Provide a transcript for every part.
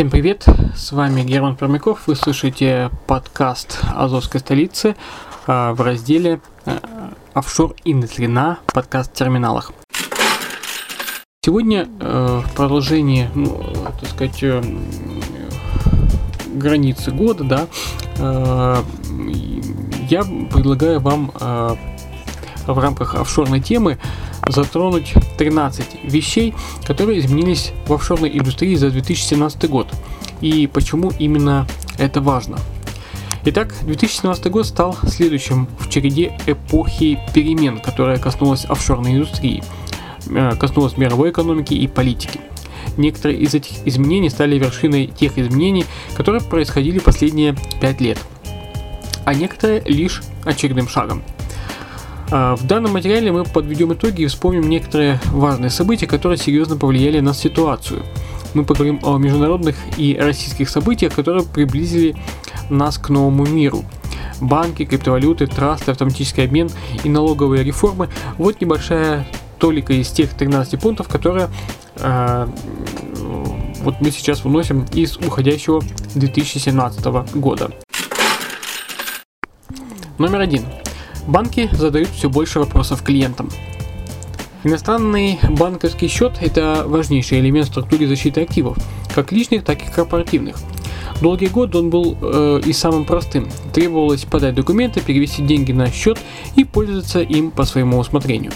Всем привет, с вами Герман Пермяков, вы слышите подкаст Азовской столицы а, в разделе э, офшор индустрии на подкаст-терминалах. Сегодня э, в продолжении, ну, так сказать, э, границы года, да, я предлагаю вам в рамках офшорной темы затронуть 13 вещей, которые изменились в офшорной индустрии за 2017 год. И почему именно это важно. Итак, 2017 год стал следующим в череде эпохи перемен, которая коснулась офшорной индустрии, э, коснулась мировой экономики и политики. Некоторые из этих изменений стали вершиной тех изменений, которые происходили последние 5 лет, а некоторые лишь очередным шагом. А, В данном материале мы подведем итоги и вспомним некоторые важные события, которые серьезно повлияли на ситуацию. Мы поговорим о международных и российских событиях, которые приблизили нас к новому миру. Банки, криптовалюты, трасты, автоматический обмен и налоговые реформы – вот небольшая толика из тех 13 пунктов, которые э, вот мы сейчас выносим из уходящего 2017 года. Номер один. Банки задают все больше вопросов клиентам. Иностранный банковский счет – это важнейший элемент структуры защиты активов, как личных, так и корпоративных. Долгие годы он был э, и самым простым. Требовалось подать документы, перевести деньги на счет и пользоваться им по своему усмотрению.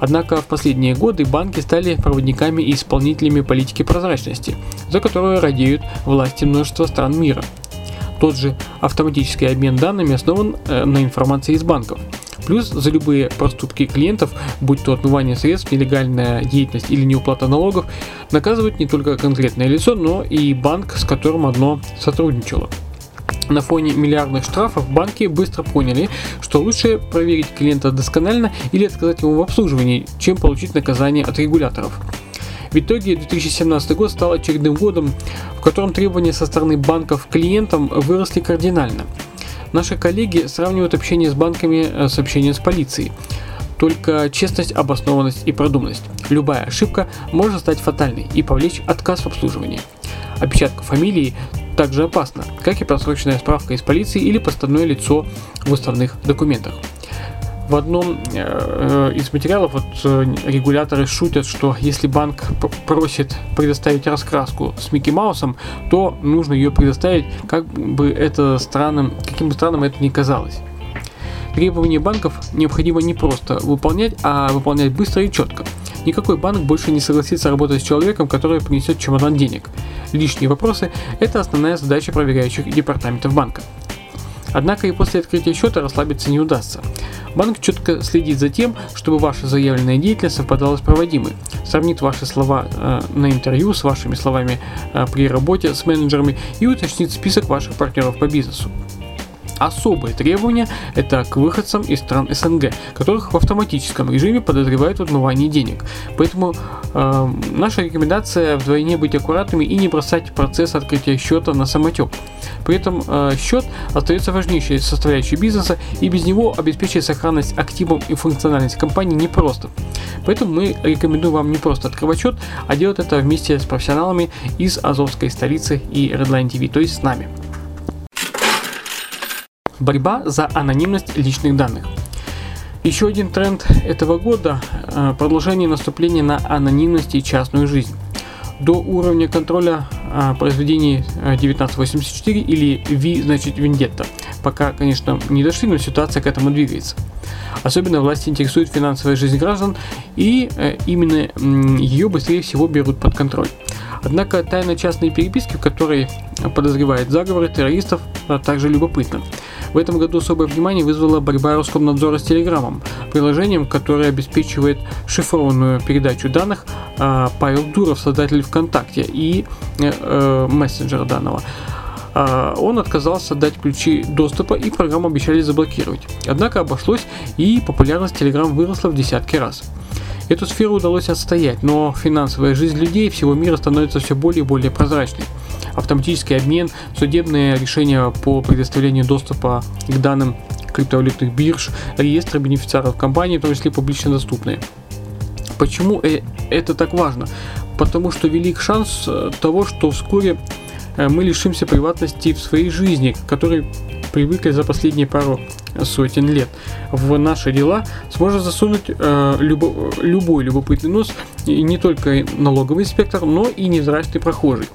Однако в последние годы банки стали проводниками и исполнителями политики прозрачности, за которую радеют власти множества стран мира – тот же автоматический обмен данными основан э, на информации из банков. Плюс за любые проступки клиентов, будь то отмывание средств, нелегальная деятельность или неуплата налогов, наказывают не только конкретное лицо, но и банк, с которым одно сотрудничало. На фоне миллиардных штрафов банки быстро поняли, что лучше проверить клиента досконально или отказать ему в обслуживании, чем получить наказание от регуляторов. В итоге 2017 год стал очередным годом, в котором требования со стороны банков к клиентам выросли кардинально. Наши коллеги сравнивают общение с банками э, с общением с полицией. Только честность, обоснованность и продуманность. Любая ошибка может стать фатальной и повлечь отказ в обслуживании. Опечатка фамилии также опасна, как и просроченная справка из полиции или подставное лицо в уставных документах в одном э, из материалов вот э, регуляторы шутят, что если банк просит предоставить раскраску с Микки Маусом, то нужно ее предоставить, как бы это странным, каким бы странным это ни казалось. Требования банков необходимо не просто выполнять, а выполнять быстро и четко. Никакой банк больше не согласится работать с человеком, который принесет чемодан денег. Лишние вопросы – это основная задача проверяющих департаментов банка. Однако и после открытия счета расслабиться не удастся. Банк четко следит за тем, чтобы ваша заявленная деятельность совпадала с проводимой, сравнит ваши слова э, на интервью с вашими словами э, при работе с менеджерами и уточнит список ваших партнеров по бизнесу. Особые требования – это к выходцам из стран СНГ, которых в автоматическом режиме подозревают в отмывании денег. Поэтому э, наша рекомендация вдвойне быть аккуратными и не бросать процесс открытия счета на самотек. При этом э, счет остается важнейшей составляющей бизнеса, и без него обеспечить сохранность активов и функциональность компании непросто. Поэтому мы рекомендуем вам не просто открывать счет, а делать это вместе с профессионалами из Азовской столицы и Redline TV, то есть с нами. Борьба за анонимность личных данных. Еще один тренд этого года э, – продолжение наступления на анонимность и частную жизнь. До уровня контроля э, произведений 1984 или V, значит Вендетта. Пока, конечно, не дошли, но ситуация к этому двигается. Особенно власти интересует финансовая жизнь граждан, и э, именно ее быстрее всего берут под контроль. Однако тайна частной переписки, в которой подозревает заговоры террористов, также любопытна. В этом году особое внимание вызвала борьба Роскомнадзора с Телеграмом, приложением, которое обеспечивает шифрованную передачу данных а, Павел Дуров, создатель ВКонтакте и э, э, мессенджера данного. А, Он отказался дать ключи доступа и программу обещали заблокировать. Однако обошлось и популярность Telegram выросла в десятки раз. Эту сферу удалось отстоять, но финансовая жизнь людей всего мира становится все более и более прозрачной. Автоматический обмен, судебные решения по предоставлению доступа к данным криптовалютных бирж, реестры бенефициаров компаний, в том числе публично доступные. Почему э- это так важно? Потому что велик шанс э, того, что вскоре э, мы лишимся приватности в своей жизни, к которой привыкли за последние пару сотен лет. В наши дела сможет засунуть э, любо- любой любопытный нос, и не только налоговый инспектор, но и невзрачный прохожий.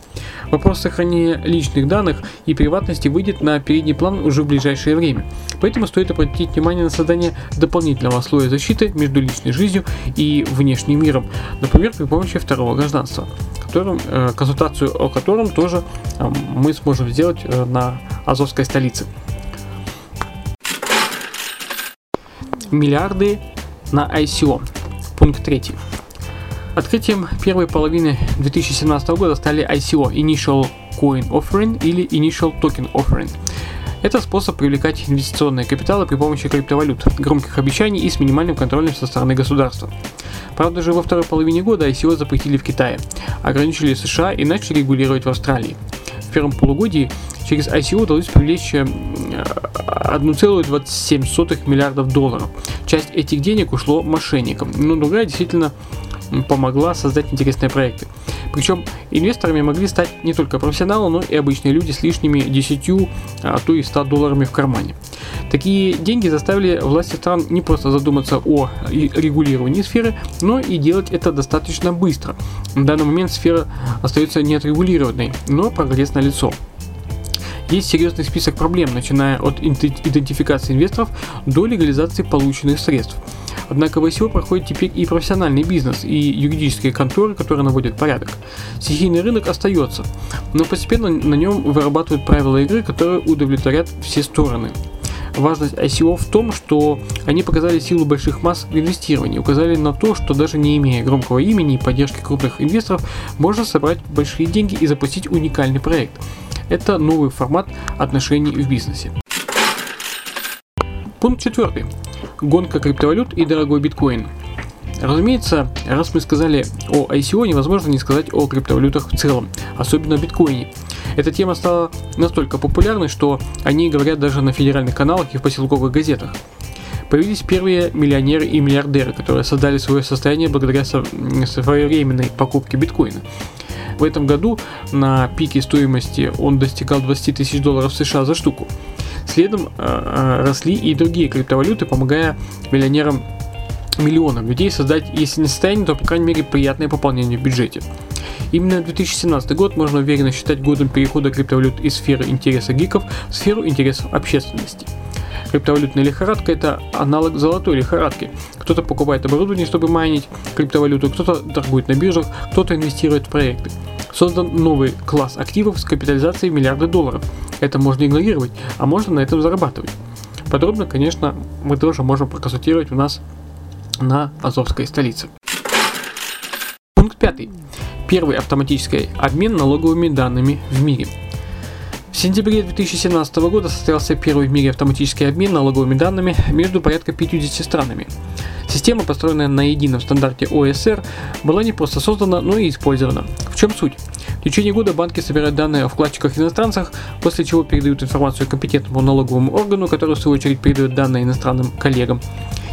Вопрос сохранения личных данных и приватности выйдет на передний план уже в ближайшее время. Поэтому стоит обратить внимание на создание дополнительного слоя защиты между личной жизнью и внешним миром, например, при помощи второго гражданства, которым, э, консультацию о котором тоже э, мы сможем сделать э, на Азовской столице. Миллиарды на ICO. Пункт 3. Открытием первой половины 2017 года стали ICO – Initial Coin Offering или Initial Token Offering. Это способ привлекать инвестиционные капиталы при помощи криптовалют, громких обещаний и с минимальным контролем со стороны государства. Правда же во второй половине года ICO запретили в Китае, ограничили США и начали регулировать в Австралии. В первом полугодии через ICO удалось привлечь э, 1,27 миллиардов долларов. Часть этих денег ушло мошенникам, но другая действительно помогла создать интересные проекты. Причем инвесторами могли стать не только профессионалы, но и обычные люди с лишними 10, а то и 100 долларами в кармане. Такие деньги заставили власти стран не просто задуматься о регулировании сферы, но и делать это достаточно быстро. На данный момент сфера остается неотрегулированной, но прогресс налицо. Есть серьезный список проблем, начиная от идентификации инвесторов до легализации полученных средств. Однако в ICO проходит теперь и профессиональный бизнес, и юридические конторы, которые наводят порядок. Стихийный рынок остается, но постепенно на нем вырабатывают правила игры, которые удовлетворят все стороны. Важность ICO в том, что они показали силу больших масс в инвестировании, указали на то, что даже не имея громкого имени и поддержки крупных инвесторов, можно собрать большие деньги и запустить уникальный проект. Это новый формат отношений в бизнесе. Пункт четвертый. Гонка криптовалют и дорогой биткоин. Разумеется, раз мы сказали о ICO, невозможно не сказать о криптовалютах в целом, особенно о биткоине. Эта тема стала настолько популярной, что о ней говорят даже на федеральных каналах и в поселковых газетах. Появились первые миллионеры и миллиардеры, которые создали свое состояние благодаря своевременной покупке биткоина. В этом году на пике стоимости он достигал 20 тысяч долларов США за штуку. Следом э, росли и другие криптовалюты, помогая миллионерам миллионам людей создать, если не состояние, то, по крайней мере, приятное пополнение в бюджете. Именно 2017 год можно уверенно считать годом перехода криптовалют из сферы интереса гиков в сферу интересов общественности. Криптовалютная лихорадка – это аналог золотой лихорадки. Кто-то покупает оборудование, чтобы майнить криптовалюту, кто-то торгует на биржах, кто-то инвестирует в проекты. Создан новый класс активов с капитализацией в миллиарды долларов. Это можно игнорировать, а можно на этом зарабатывать. Подробно, конечно, мы тоже можем проконсультировать у нас на Азовской столице. Пункт пятый. Первый автоматический обмен налоговыми данными в мире. Сентябре 2017 года состоялся первый в мире автоматический обмен налоговыми данными между порядка 50 странами. Система, построенная на едином стандарте ОСР, была не просто создана, но и использована. В чем суть? В течение года банки собирают данные о вкладчиках иностранцах, после чего передают информацию компетентному налоговому органу, который в свою очередь передает данные иностранным коллегам.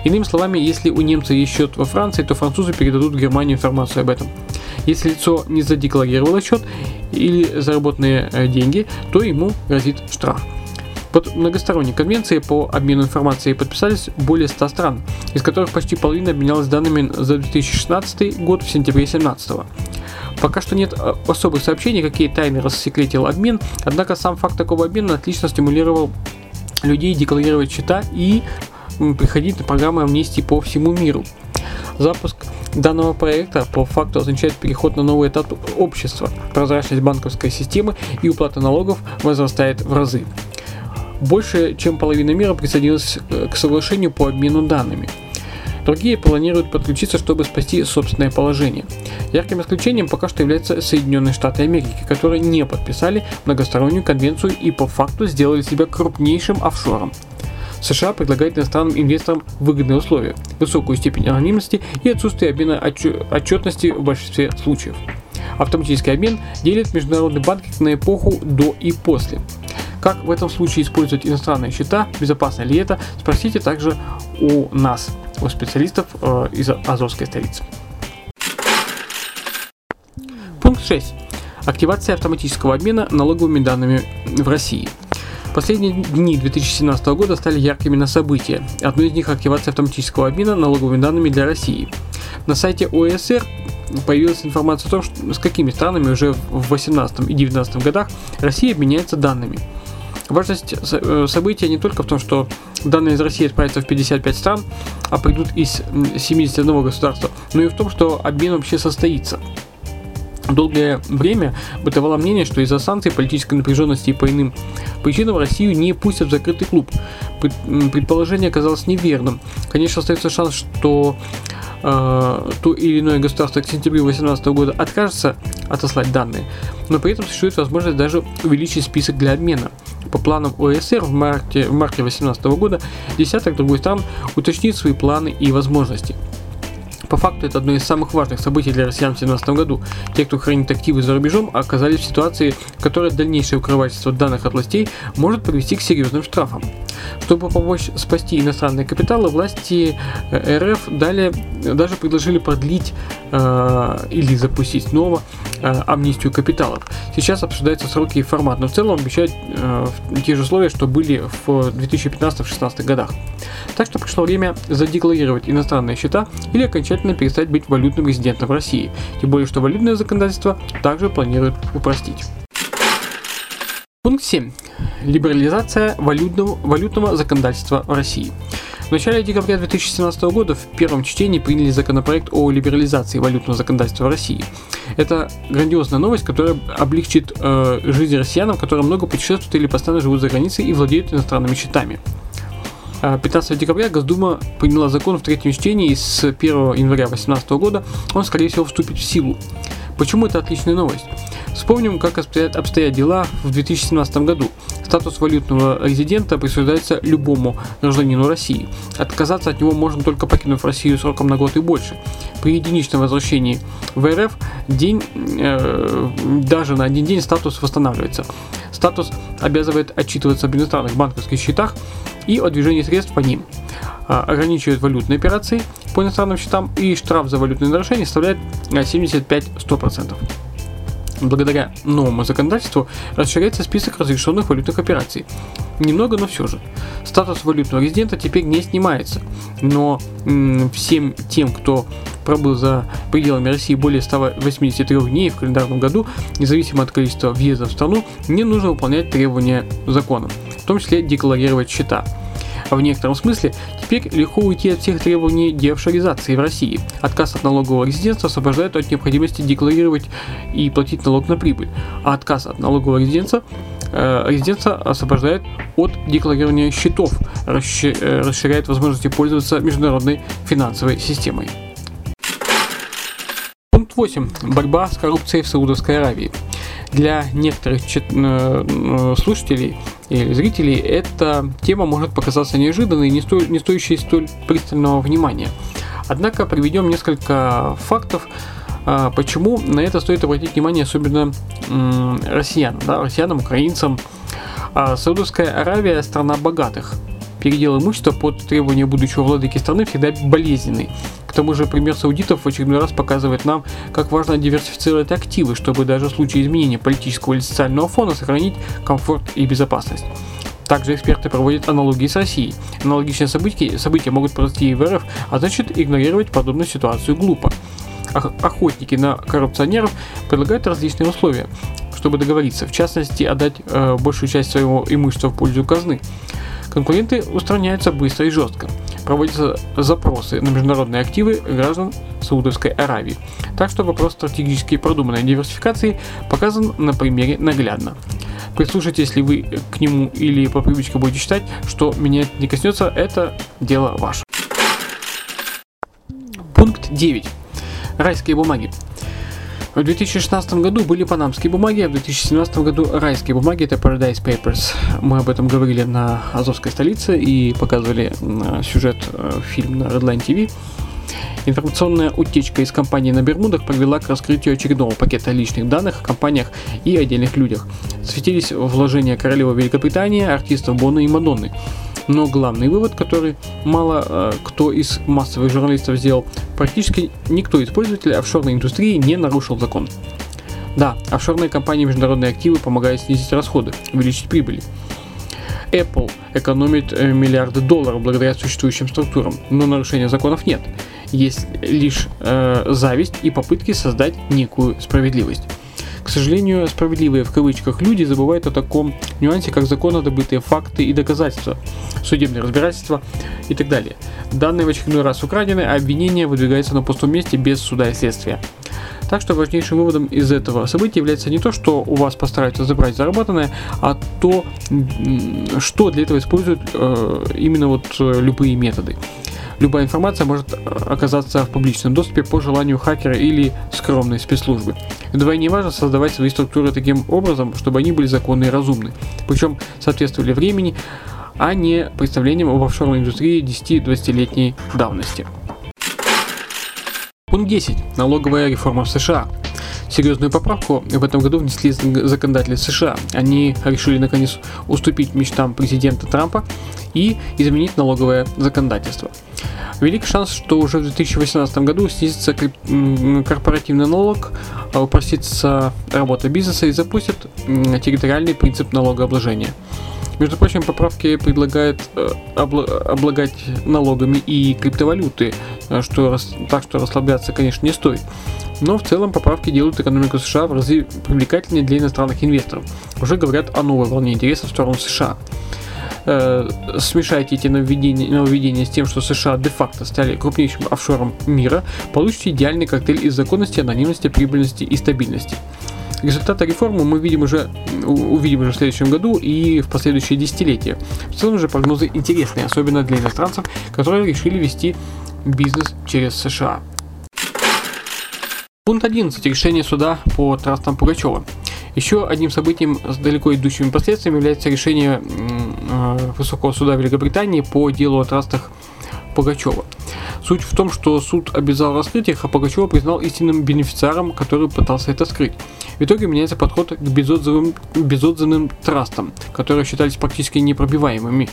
Иными словами, если у немца есть счет во Франции, то французы передадут в Германию информацию об этом. Если лицо не задекларировало счет или заработанные э, деньги, то ему грозит штраф. Под многосторонней конвенцией по обмену информацией подписались более 100 стран, из которых почти половина обменялась данными за 2016 год в сентябре 2017. Пока что нет э, особых сообщений, какие тайны рассекретил обмен, однако сам факт такого обмена отлично стимулировал людей декларировать счета и приходить на программы амнистии по всему миру. Запуск данного проекта по факту означает переход на новый этап общества. Прозрачность банковской системы и уплата налогов возрастает в разы. Больше, чем половина мира присоединилась к соглашению по обмену данными. Другие планируют подключиться, чтобы спасти собственное положение. Ярким исключением пока что являются Соединенные Штаты Америки, которые не подписали многостороннюю конвенцию и по факту сделали себя крупнейшим офшором. США предлагает иностранным инвесторам выгодные условия, высокую степень анонимности и отсутствие обмена отчетности в большинстве случаев. Автоматический обмен делит международный банкинг на эпоху до и после. Как в этом случае использовать иностранные счета, безопасно ли это, спросите также у нас, у специалистов э, из Азовской столицы. Пункт 6. Активация автоматического обмена налоговыми данными в России. Последние дни 2017 года стали яркими на события. Одно из них – активация автоматического обмена налоговыми данными для России. На сайте ОСР появилась информация о том, что, с какими странами уже в 2018 и 2019 годах Россия обменяется данными. Важность э, события не только в том, что данные из России отправятся в 55 стран, а придут из 71 государства, но и в том, что обмен вообще состоится. Долгое время бытовало мнение, что из-за санкций, политической напряженности и по иным причинам Россию не пустят в закрытый клуб. Предположение оказалось неверным. Конечно, остается шанс, что э, то или иное государство к сентябрю 2018 года откажется отослать данные, но при этом существует возможность даже увеличить список для обмена. По планам ОСР в марте, в марте 2018 года десяток другой стран уточнит свои планы и возможности. По факту это одно из самых важных событий для россиян в 2017 году. Те, кто хранит активы за рубежом, оказались в ситуации, в которой дальнейшее укрывательство данных от властей может привести к серьезным штрафам. Чтобы помочь спасти иностранные капиталы, власти э, РФ далее даже предложили продлить э, или запустить снова э, амнистию капиталов. Сейчас обсуждаются сроки и формат, но в целом обещают э, те же условия, что были в 2015-2016 годах. Так что пришло время задекларировать иностранные счета или окончательно перестать быть валютным резидентом России. Тем более, что валютное законодательство также планирует упростить. Пункт 7. Либерализация валютного, валютного законодательства в России. В начале декабря 2017 года в первом чтении приняли законопроект о либерализации валютного законодательства в России. Это грандиозная новость, которая облегчит э, жизнь россиянам, которые много путешествуют или постоянно живут за границей и владеют иностранными счетами. 15 декабря Госдума приняла закон в третьем чтении с 1 января 2018 года он, скорее всего, вступит в силу. Почему это отличная новость? Вспомним, как обстоят, обстоят дела в 2017 году. Статус валютного резидента присуждается любому гражданину России. Отказаться от него можно только покинув Россию сроком на год и больше. При единичном возвращении в РФ день, э, даже на один день статус восстанавливается. Статус обязывает отчитываться об иностранных банковских счетах и о движении средств по ним. А, ограничивает валютные операции по иностранным счетам и штраф за валютные нарушения составляет 75-100%. Благодаря новому законодательству расширяется список разрешенных валютных операций. Немного, но все же. Статус валютного резидента теперь не снимается, но всем тем, кто пробыл за пределами России более 183 дней в календарном году, независимо от количества въезда в страну, не нужно выполнять требования закона, в том числе декларировать счета. А в некотором смысле теперь легко уйти от всех требований деофшоризации в России. Отказ от налогового резидентства освобождает от необходимости декларировать и платить налог на прибыль, а отказ от налогового резидентства э, резидентство освобождает от декларирования счетов, э, расширяет возможности пользоваться международной финансовой системой. Пункт 8. Борьба с коррупцией в Саудовской Аравии. Для некоторых чит- э, э, слушателей или зрителей эта тема может показаться неожиданной и не, сто- не стоящей столь пристального внимания. Однако приведем несколько фактов, а, почему на это стоит обратить внимание особенно м, россиянам, да, россиянам, украинцам. А Саудовская Аравия страна богатых. Передел имущества под требования будущего владыки страны всегда болезненный. К тому же пример саудитов в очередной раз показывает нам, как важно диверсифицировать активы, чтобы даже в случае изменения политического или социального фона сохранить комфорт и безопасность. Также эксперты проводят аналогии с Россией. Аналогичные события, события могут произойти и в РФ, а значит игнорировать подобную ситуацию глупо. Ох- Охотники на коррупционеров предлагают различные условия, чтобы договориться, в частности отдать э, большую часть своего имущества в пользу казны. Конкуренты устраняются быстро и жестко. Проводятся запросы на международные активы граждан Саудовской Аравии. Так что вопрос стратегически продуманной диверсификации показан на примере наглядно. Прислушайтесь, если вы к нему или по привычке будете считать, что меня это не коснется, это дело ваше. Пункт 9. Райские бумаги. В 2016 году были панамские бумаги, а в 2017 году райские бумаги, это Paradise Papers. Мы об этом говорили на Азовской столице и показывали сюжет э, фильм на Redline TV. Информационная утечка из компании на Бермудах привела к раскрытию очередного пакета личных данных о компаниях и отдельных людях. Светились вложения королевы Великобритании, артистов Бона и Мадонны. Но главный вывод, который мало э, кто из массовых журналистов сделал, практически никто из пользователей офшорной индустрии не нарушил закон. Да, офшорные компании международные активы помогают снизить расходы, увеличить прибыли. Apple экономит э, миллиарды долларов благодаря существующим структурам, но нарушения законов нет. Есть лишь э, зависть и попытки создать некую справедливость. К сожалению, справедливые в кавычках люди забывают о таком нюансе, как законно добытые факты и доказательства, судебные разбирательства и так далее. Данные в очередной раз украдены, а обвинение выдвигается на пустом месте без суда и следствия. Так что важнейшим выводом из этого события является не то, что у вас постараются забрать заработанное, а то, что для этого используют э, именно вот э, любые методы. Любая информация может э, оказаться в публичном доступе по желанию хакера или скромной спецслужбы. Вдвойне важно создавать свои структуры таким образом, чтобы они были законны и разумны, причем соответствовали времени, а не представлениям об офшорной индустрии 10-20-летней давности. Пункт 10. Налоговая реформа в США. Серьезную поправку в этом году внесли законодатели США. Они решили наконец уступить мечтам президента Трампа и изменить налоговое законодательство. Велик шанс, что уже в 2018 году снизится корпоративный налог, а упростится работа бизнеса и запустят территориальный принцип налогообложения. Между прочим, поправки предлагают э, обла- облагать налогами и криптовалюты, э, что так что расслабляться, конечно, не стоит. Но в целом поправки делают экономику США в разы привлекательнее для иностранных инвесторов. Уже говорят о новой волне интереса в сторону США. Э, эти нововведения, нововведения с тем, что США де-факто стали крупнейшим офшором мира, получите идеальный коктейль из законности, анонимности, прибыльности и стабильности. Результаты реформы мы видим уже, увидим уже в следующем году и в последующие десятилетия. В целом же прогнозы интересные, особенно для иностранцев, которые решили вести бизнес через США. Пункт 11. Решение суда по трастам Пугачева. Еще одним событием с далеко идущими последствиями является решение э, Высокого суда Великобритании по делу о трастах Пугачева. Суть в том, что суд обязал раскрыть их, а Пугачева признал истинным бенефициаром, который пытался это скрыть. В итоге меняется подход к безотзывным, безотзывным трастам, которые считались практически непробиваемыми.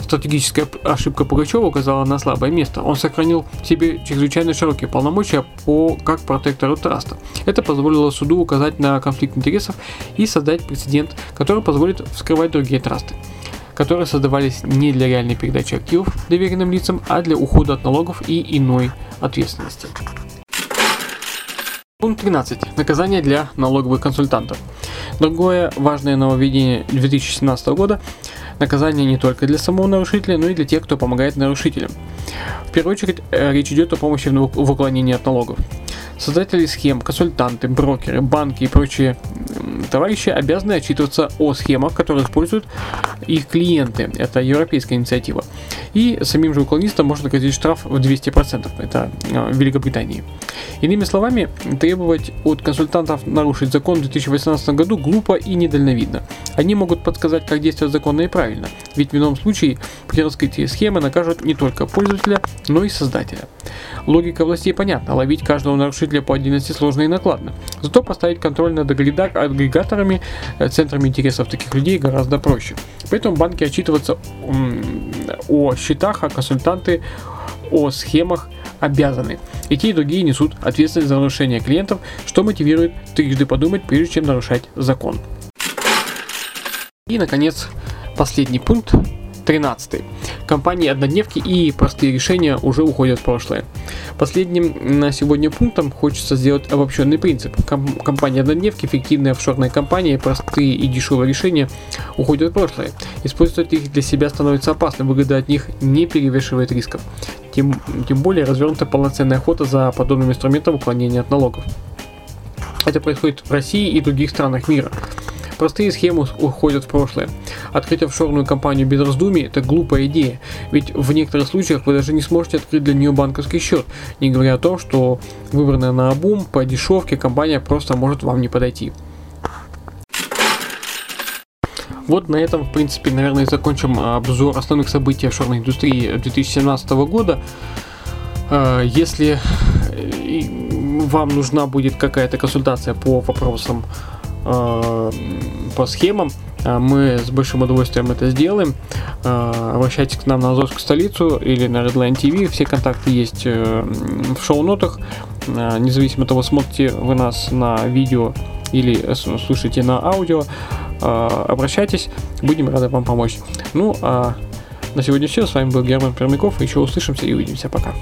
Стратегическая ошибка Пугачева указала на слабое место. Он сохранил в себе чрезвычайно широкие полномочия по как протектору траста. Это позволило суду указать на конфликт интересов и создать прецедент, который позволит вскрывать другие трасты которые создавались не для реальной передачи активов доверенным лицам, а для ухода от налогов и иной ответственности. Пункт 13. Наказание для налоговых консультантов. Другое важное нововведение 2017 года – наказание не только для самого нарушителя, но и для тех, кто помогает нарушителям. В первую очередь э, речь идет о помощи в в уклонении от налогов. Создатели схем, консультанты, брокеры, банки и прочие товарищи обязаны отчитываться о схемах, которые используют их клиенты. Это европейская инициатива. И самим же уклонистам можно грозить штраф в 200%. Это э, в Великобритании. Иными словами, требовать от консультантов нарушить закон в 2018 году глупо и недальновидно. Они могут подсказать, как действовать законно и правильно, ведь в ином случае при раскрытии схемы накажут не только пользователя, но и создателя. Логика властей понятна, ловить каждого нарушителя по отдельности сложно и накладно. Зато поставить контроль над агрега- агрегаторами, э, центрами интересов таких людей гораздо проще. Поэтому банки отчитываться о счетах, а консультанты о схемах обязаны. И те, и другие несут ответственность за нарушение клиентов, что мотивирует трижды подумать, прежде чем нарушать закон. И, наконец, последний пункт, 13. Компании однодневки и простые решения уже уходят в прошлое. Последним на сегодня пунктом хочется сделать обобщенный принцип. Ком- компании однодневки, эффективные офшорные компании, простые и дешевые решения уходят в прошлое. Использовать их для себя становится опасно, выгода от них не перевешивает рисков. Тем, тем более развернута полноценная охота за подобным инструментом уклонения от налогов. Это происходит в России и других странах мира. Простые схемы уходят в прошлое. Открыть офшорную компанию без раздумий – это глупая идея, ведь в некоторых случаях вы даже не сможете открыть для нее банковский счет, не говоря о том, что выбранная на обум по дешевке компания просто может вам не подойти. Вот на этом, в принципе, наверное, закончим обзор основных событий офшорной индустрии 2017 года. А, если э, вам нужна будет какая-то консультация по вопросам а, по схемам, а, мы с большим удовольствием это сделаем. Обращайтесь к нам на Азовскую столицу или на Redline TV. Все контакты есть э, в шоу-нотах. Независимо от того, смотрите вы нас на видео или э, слушаете на аудио, обращайтесь, будем рады вам помочь. Ну, а на сегодня все. С вами был Герман Пермяков. Еще услышимся и увидимся. Пока.